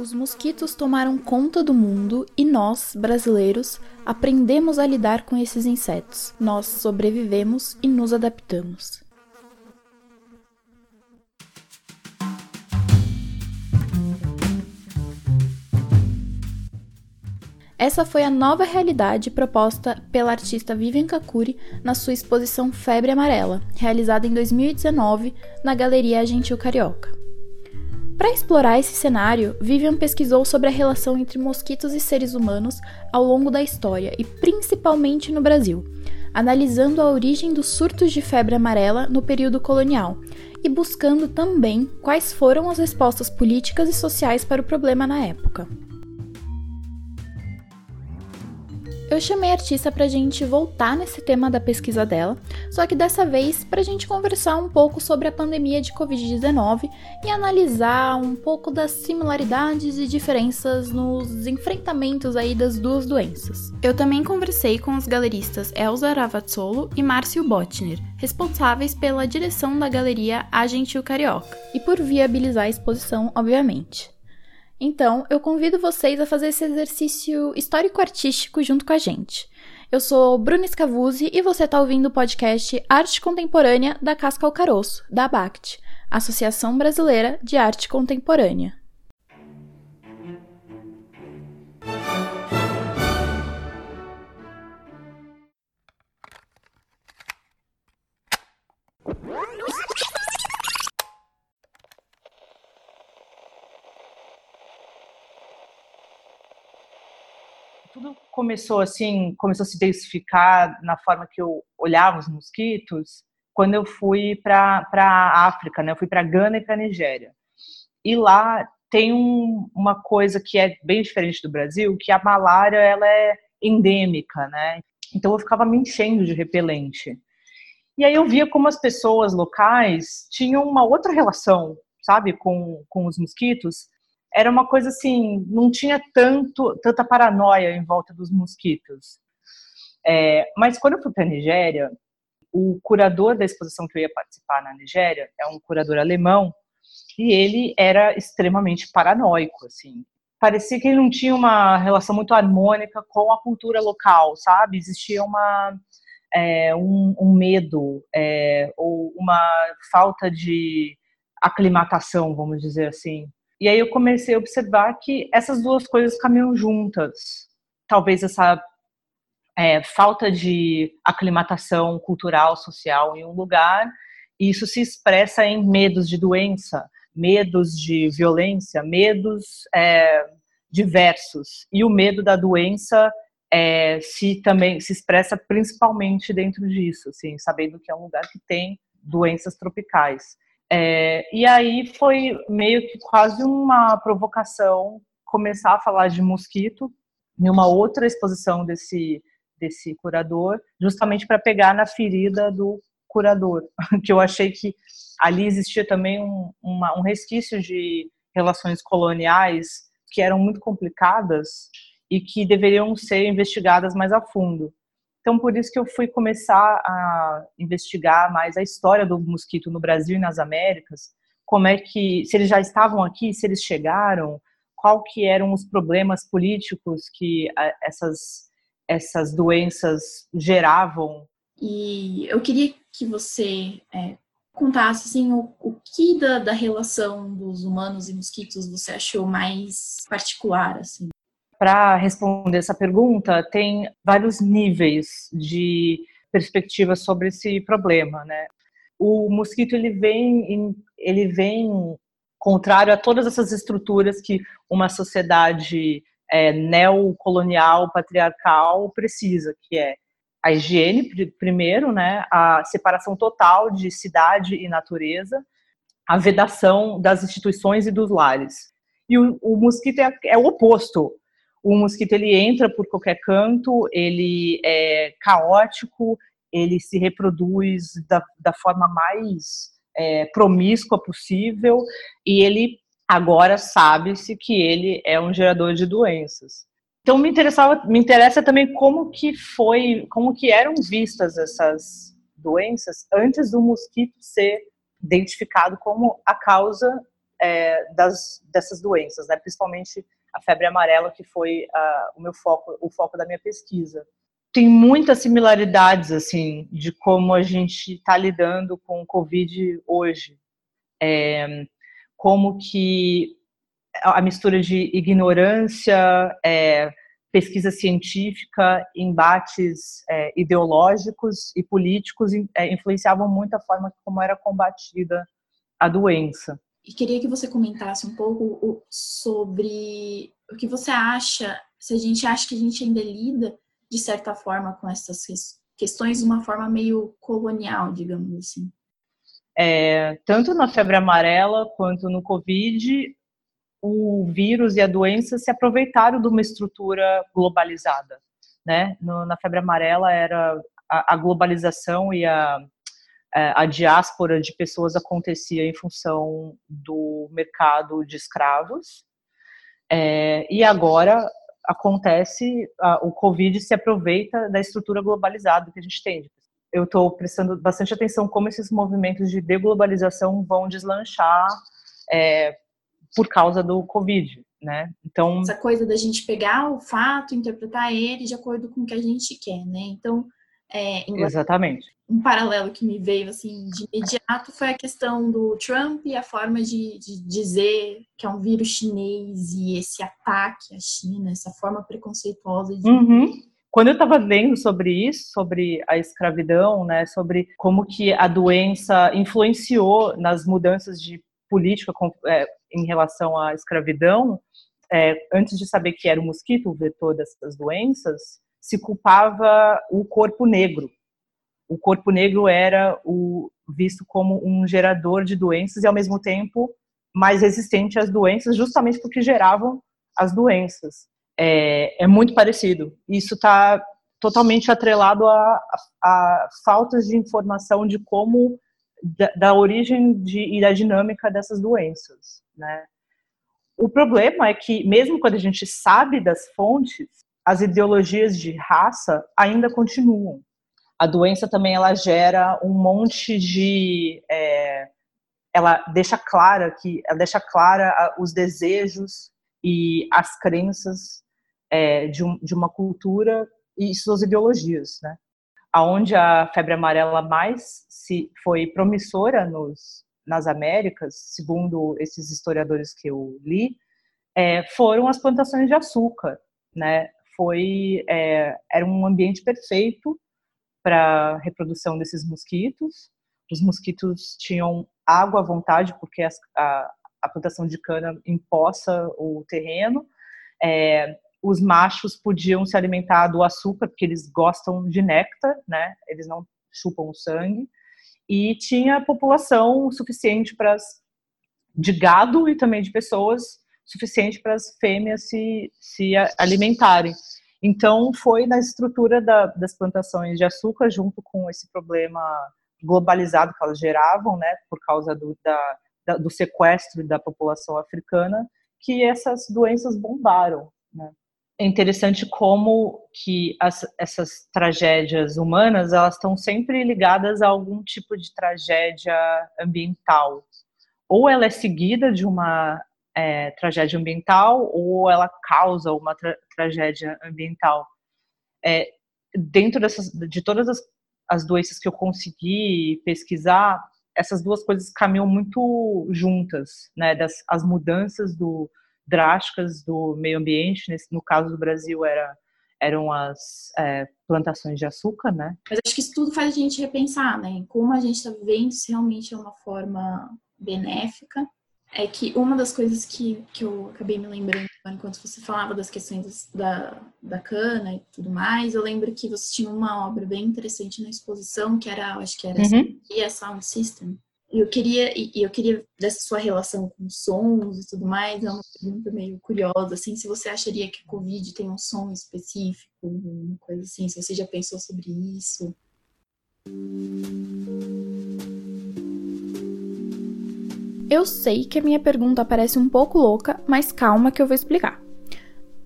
Os mosquitos tomaram conta do mundo e nós, brasileiros, aprendemos a lidar com esses insetos. Nós sobrevivemos e nos adaptamos. Essa foi a nova realidade proposta pela artista Vivian Kakuri na sua exposição Febre Amarela, realizada em 2019 na Galeria Gentil Carioca. Para explorar esse cenário, Vivian pesquisou sobre a relação entre mosquitos e seres humanos ao longo da história e principalmente no Brasil, analisando a origem dos surtos de febre amarela no período colonial e buscando também quais foram as respostas políticas e sociais para o problema na época. Eu chamei a artista pra gente voltar nesse tema da pesquisa dela, só que dessa vez pra gente conversar um pouco sobre a pandemia de Covid-19 e analisar um pouco das similaridades e diferenças nos enfrentamentos aí das duas doenças. Eu também conversei com os galeristas Elza Ravazzolo e Márcio Botner, responsáveis pela direção da galeria A Gentil Carioca, e por viabilizar a exposição, obviamente. Então, eu convido vocês a fazer esse exercício histórico-artístico junto com a gente. Eu sou Bruna Scavuzzi e você está ouvindo o podcast Arte Contemporânea da Casca ao Caroço, da ABACT, Associação Brasileira de Arte Contemporânea. Começou assim, começou a se densificar na forma que eu olhava os mosquitos quando eu fui para a África, né? Eu fui para Gana e para Nigéria. E lá tem um, uma coisa que é bem diferente do Brasil, que a malária ela é endêmica, né? Então eu ficava me enchendo de repelente. E aí eu via como as pessoas locais tinham uma outra relação, sabe, com, com os mosquitos, era uma coisa assim, não tinha tanto tanta paranoia em volta dos mosquitos. É, mas quando eu fui para a Nigéria, o curador da exposição que eu ia participar na Nigéria é um curador alemão e ele era extremamente paranoico, assim. Parecia que ele não tinha uma relação muito harmônica com a cultura local, sabe? Existia uma é, um, um, medo é, ou uma falta de aclimatação, vamos dizer assim, e aí eu comecei a observar que essas duas coisas caminham juntas. Talvez essa é, falta de aclimatação cultural, social em um lugar, isso se expressa em medos de doença, medos de violência, medos é, diversos. E o medo da doença é, se também se expressa principalmente dentro disso, assim, sabendo que é um lugar que tem doenças tropicais. É, e aí foi meio que quase uma provocação começar a falar de mosquito em uma outra exposição desse, desse curador, justamente para pegar na ferida do curador, que eu achei que ali existia também um, uma, um resquício de relações coloniais que eram muito complicadas e que deveriam ser investigadas mais a fundo. Então, por isso que eu fui começar a investigar mais a história do mosquito no Brasil e nas Américas, como é que, se eles já estavam aqui, se eles chegaram, qual que eram os problemas políticos que essas, essas doenças geravam. E eu queria que você é, contasse assim, o, o que da, da relação dos humanos e mosquitos você achou mais particular, assim para responder essa pergunta, tem vários níveis de perspectiva sobre esse problema, né? O mosquito ele vem ele vem contrário a todas essas estruturas que uma sociedade é, neocolonial, patriarcal precisa, que é a higiene primeiro, né, a separação total de cidade e natureza, a vedação das instituições e dos lares. E o, o mosquito é, é o oposto o mosquito ele entra por qualquer canto, ele é caótico, ele se reproduz da, da forma mais é, promíscua possível e ele agora sabe-se que ele é um gerador de doenças. Então me interessava, me interessa também como que foi, como que eram vistas essas doenças antes do mosquito ser identificado como a causa é, das, dessas doenças, né? principalmente a febre amarela, que foi uh, o meu foco, o foco da minha pesquisa. Tem muitas similaridades, assim, de como a gente está lidando com o Covid hoje. É, como que a mistura de ignorância, é, pesquisa científica, embates é, ideológicos e políticos é, influenciavam muito a forma como era combatida a doença. E queria que você comentasse um pouco sobre o que você acha, se a gente acha que a gente ainda lida, de certa forma, com essas questões de uma forma meio colonial, digamos assim. É, tanto na febre amarela quanto no Covid, o vírus e a doença se aproveitaram de uma estrutura globalizada. Né? No, na febre amarela era a, a globalização e a, a diáspora de pessoas acontecia em função do mercado de escravos. É, e agora acontece, a, o Covid se aproveita da estrutura globalizada que a gente tem. Eu estou prestando bastante atenção como esses movimentos de deglobalização vão deslanchar é, por causa do Covid, né? Então essa coisa da gente pegar o fato, interpretar ele de acordo com o que a gente quer, né? Então é, Exatamente. Um paralelo que me veio assim de imediato foi a questão do Trump e a forma de, de dizer que é um vírus chinês e esse ataque à China, essa forma preconceituosa de uhum. Quando eu estava lendo sobre isso, sobre a escravidão, né, sobre como que a doença influenciou nas mudanças de política é, em relação à escravidão, é, antes de saber que era o mosquito o vetor dessas doenças, se culpava o corpo negro. O corpo negro era o, visto como um gerador de doenças e, ao mesmo tempo, mais resistente às doenças, justamente porque geravam as doenças. É, é muito parecido. Isso está totalmente atrelado a, a, a faltas de informação de como da, da origem de, e da dinâmica dessas doenças, né? O problema é que, mesmo quando a gente sabe das fontes, as ideologias de raça ainda continuam. A doença também ela gera um monte de, é, ela deixa clara que, ela deixa clara os desejos e as crenças é, de, um, de uma cultura e suas ideologias, né? aonde a febre amarela mais se foi promissora nos, nas Américas, segundo esses historiadores que eu li, é, foram as plantações de açúcar, né? Foi é, era um ambiente perfeito para reprodução desses mosquitos. Os mosquitos tinham água à vontade porque as, a, a plantação de cana empoça o terreno. É, os machos podiam se alimentar do açúcar, porque eles gostam de néctar, né? Eles não chupam o sangue. E tinha população suficiente para de gado e também de pessoas suficiente para as fêmeas se, se alimentarem. Então, foi na estrutura da, das plantações de açúcar, junto com esse problema globalizado que elas geravam, né, por causa do, da, da, do sequestro da população africana, que essas doenças bombaram. Né é interessante como que as, essas tragédias humanas elas estão sempre ligadas a algum tipo de tragédia ambiental. Ou ela é seguida de uma é, tragédia ambiental, ou ela causa uma tra tragédia ambiental. É, dentro dessas, de todas as, as doenças que eu consegui pesquisar, essas duas coisas caminham muito juntas, né? Das, as mudanças do, drásticas do meio ambiente, nesse, no caso do Brasil era eram as é, plantações de açúcar, né? Mas acho que isso tudo faz a gente repensar, né? Como a gente está vivendo, se realmente é uma forma benéfica. É que uma das coisas que, que eu acabei me lembrando enquanto você falava das questões da, da cana e tudo mais, eu lembro que você tinha uma obra bem interessante na exposição, que era, acho que era uhum. Sound System, eu queria, e eu queria dessa sua relação com sons e tudo mais, é uma pergunta meio curiosa, assim, se você acharia que o Covid tem um som específico, uma coisa assim, se você já pensou sobre isso. Eu sei que a minha pergunta parece um pouco louca, mas calma que eu vou explicar.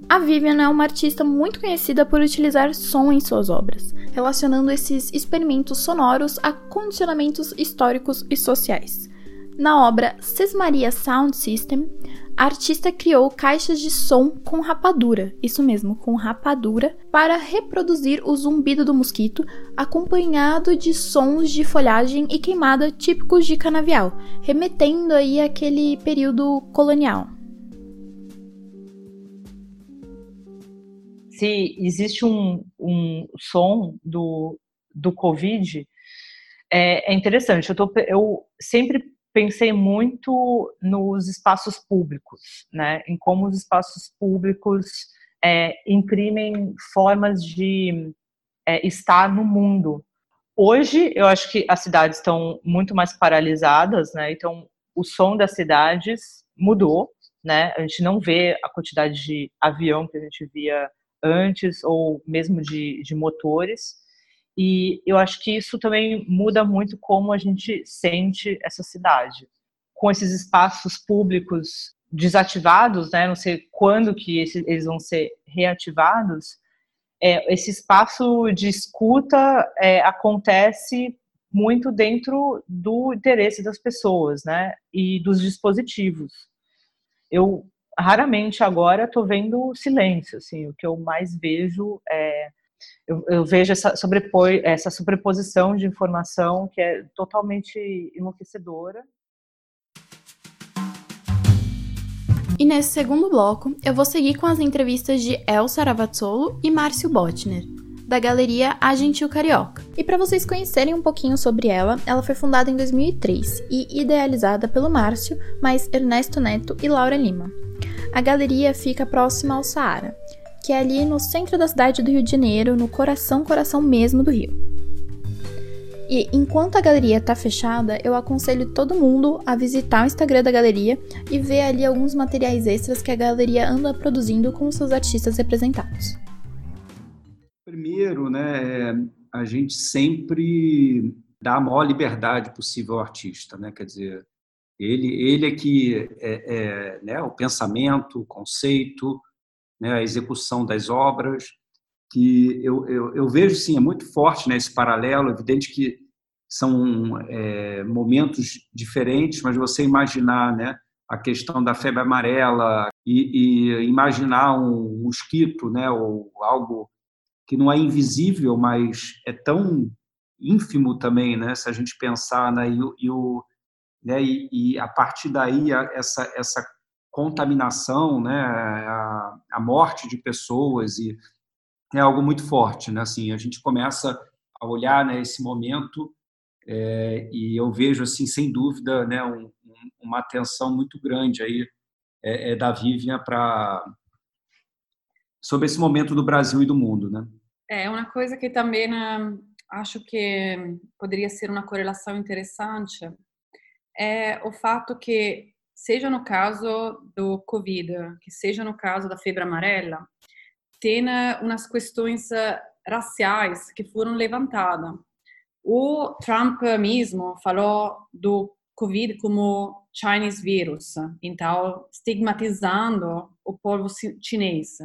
A Vivian é uma artista muito conhecida por utilizar som em suas obras, relacionando esses experimentos sonoros a condicionamentos históricos e sociais. Na obra Sesmaria Sound System, a artista criou caixas de som com rapadura, isso mesmo, com rapadura, para reproduzir o zumbido do mosquito, acompanhado de sons de folhagem e queimada típicos de canavial, remetendo aí àquele período colonial. Se existe um, um som do, do Covid, é, é interessante. Eu, tô, eu sempre pensei muito nos espaços públicos, né? Em como os espaços públicos é, imprimem formas de é, estar no mundo. Hoje, eu acho que as cidades estão muito mais paralisadas, né? Então, o som das cidades mudou, né? A gente não vê a quantidade de avião que a gente via antes, ou mesmo de, de motores. E eu acho que isso também muda muito como a gente sente essa cidade. Com esses espaços públicos desativados, né, não sei quando que eles vão ser reativados, é, esse espaço de escuta é, acontece muito dentro do interesse das pessoas, né, e dos dispositivos. Eu raramente agora estou vendo silêncio, assim, o que eu mais vejo é eu, eu vejo essa, sobrepor, essa sobreposição de informação que é totalmente enlouquecedora. E nesse segundo bloco, eu vou seguir com as entrevistas de Elsa Ravazzolo e Márcio Botner, da galeria A Gentil Carioca. E para vocês conhecerem um pouquinho sobre ela, ela foi fundada em 2003 e idealizada pelo Márcio, mais Ernesto Neto e Laura Lima. A galeria fica próxima ao Saara que é ali no centro da cidade do Rio de Janeiro, no coração, coração mesmo do Rio. E enquanto a galeria está fechada, eu aconselho todo mundo a visitar o Instagram da galeria e ver ali alguns materiais extras que a galeria anda produzindo com seus artistas representados. Primeiro, né, a gente sempre dá a maior liberdade possível ao artista, né? Quer dizer, ele, ele é que é, é né, o pensamento, o conceito, né, a execução das obras, que eu, eu, eu, vejo, sim, é muito forte né, esse paralelo, evidente que são é, momentos diferentes, mas você imaginar né, a questão da febre amarela e, e imaginar um mosquito, né, ou algo que não é invisível, mas é tão ínfimo também, né, se a gente pensar, né, e, e o, né, e, e a partir daí essa, essa contaminação, né, a, a, morte de pessoas e é algo muito forte, né? Assim, a gente começa a olhar né, esse momento é, e eu vejo assim, sem dúvida, né, um, uma atenção muito grande aí é, é da Vivian para sobre esse momento do Brasil e do mundo, né? É uma coisa que também né, acho que poderia ser uma correlação interessante é o fato que seja no caso do Covid, que seja no caso da febre amarela, tem umas questões eh, raciais que foram levantadas. O Trump mesmo falou do Covid como Chinese virus, então estigmatizando o povo chinês.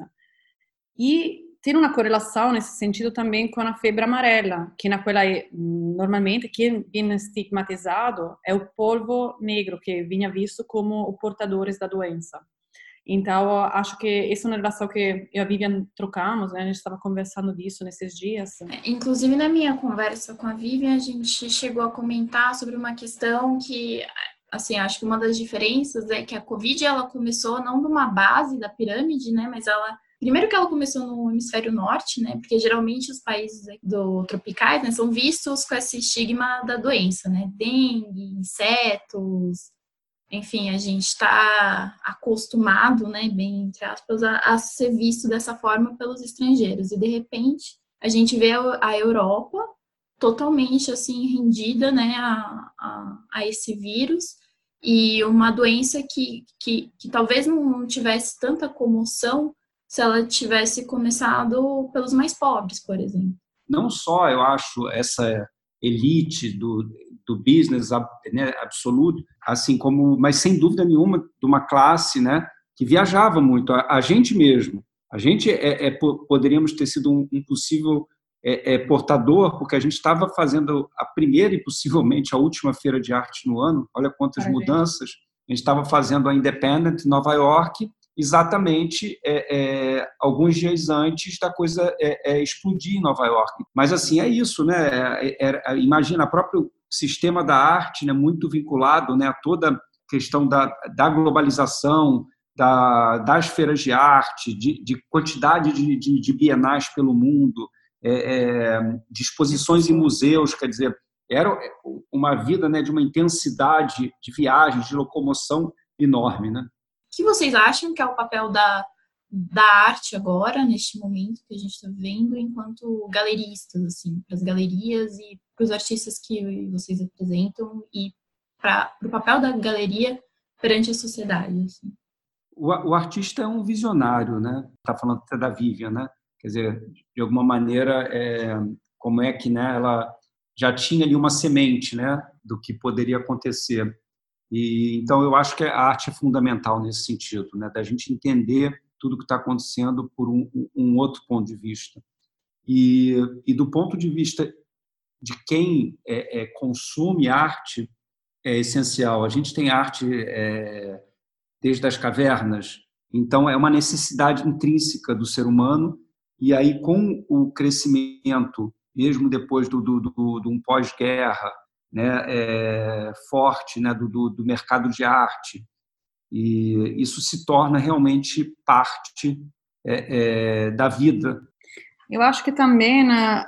E tem uma correlação nesse sentido também com a febre amarela, que naquela normalmente quem vem estigmatizado é o povo negro que vinha visto como os portadores da doença. Então, acho que essa é uma relação que eu e a Vivian trocamos, né? A gente estava conversando disso nesses dias. É, inclusive, na minha conversa com a Vivian, a gente chegou a comentar sobre uma questão que, assim, acho que uma das diferenças é que a Covid, ela começou não de uma base da pirâmide, né? Mas ela Primeiro que ela começou no hemisfério norte, né? Porque geralmente os países do tropicais né, são vistos com esse estigma da doença, né? Dengue, insetos, enfim, a gente está acostumado, né, bem entre aspas, a, a, ser visto dessa forma pelos estrangeiros. E de repente a gente vê a, Europa totalmente assim rendida, né, a, a, a, esse vírus e uma doença que, que, que talvez não tivesse tanta comoção se ela tivesse começado pelos mais pobres, por exemplo. Não só, eu acho, essa elite do, do business né, absoluto, assim como, mas sem dúvida nenhuma, de uma classe né, que viajava muito, a, a gente mesmo. A gente é, é, poderíamos ter sido um, um possível é, é portador, porque a gente estava fazendo a primeira e possivelmente a última feira de arte no ano. Olha quantas Parabéns. mudanças. A gente estava fazendo a Independent em Nova York, exatamente é, é, alguns dias antes da coisa é, é explodir em Nova York. Mas assim é isso, né? É, é, imagina, o próprio sistema da arte, né, muito vinculado, né, a toda a questão da, da globalização, da, das feiras de arte, de, de quantidade de, de, de, bienais pelo mundo, de exposições em museus, quer dizer, era uma vida né, de uma intensidade de viagens, de locomoção enorme, né? Que vocês acham que é o papel da, da arte agora, neste momento que a gente está vivendo, enquanto galeristas, assim, para as galerias e para os artistas que vocês representam e para o papel da galeria perante a sociedade? Assim? O, o, artista é um visionário, né? Está falando até da Vivian, né? Quer dizer, de alguma maneira, é, como é que né, ela já tinha ali uma semente, né, do que poderia acontecer. E então eu acho que a arte é fundamental nesse sentido, né, da gente entender tudo que está acontecendo por um, um, outro ponto de vista. E, e, do ponto de vista de quem é, é, consome arte, é essencial. A gente tem arte é, desde as cavernas, então é uma necessidade intrínseca do ser humano. E aí, com o crescimento, mesmo depois do, do, do, do um pós-guerra, né, é, forte né, do, do, do, mercado de arte. E isso se torna realmente parte é, é, da vida. Eu acho que também né,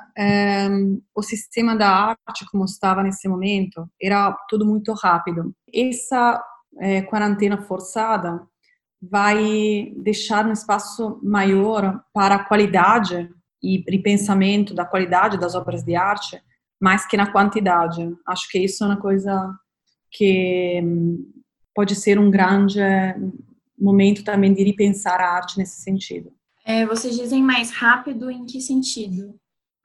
o sistema da arte, como estava nesse momento, era tudo muito rápido. Essa quarentena forçada vai deixar um espaço maior para a qualidade e repensamento da qualidade das obras de arte mais que na quantidade. Acho que isso é uma coisa que hum, pode ser um grande momento também de repensar a arte nesse sentido. É, vocês dizem mais rápido em que sentido?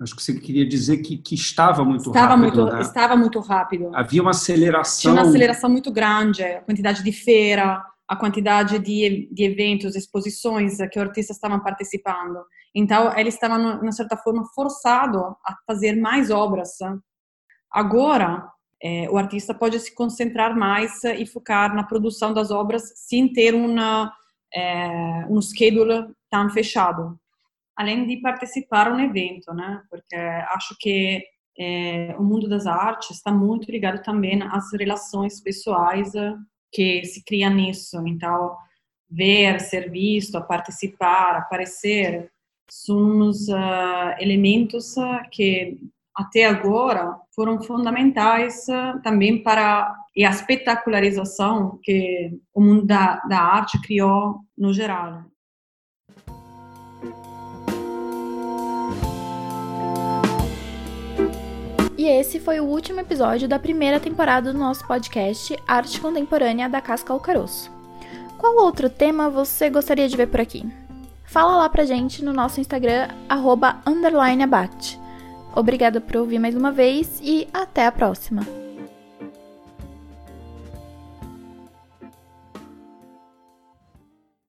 Acho que você queria dizer que, que estava muito estava rápido. Muito, né? Estava muito rápido. Havia uma aceleração. Tinha uma aceleração muito grande, a quantidade de feira, a quantidade de, de eventos, exposições que artistas estavam participando. Então, ele estava, de certa forma, forçado a fazer mais obras. Agora, é, o artista pode se concentrar mais e focar na produção das obras sem ter uma, é, um schedule tão fechado. Além de participar no evento, né? Porque acho que é, o mundo das artes está muito ligado também às relações pessoais que se cria nisso. Então, ver, ser visto, participar, aparecer, são os uh, elementos uh, que até agora foram fundamentais uh, também para a espetacularização que o mundo da, da arte criou no geral. E esse foi o último episódio da primeira temporada do nosso podcast Arte Contemporânea da Casca ao Caroço. Qual outro tema você gostaria de ver por aqui? Fala lá pra gente no nosso Instagram, arroba Obrigada por ouvir mais uma vez e até a próxima!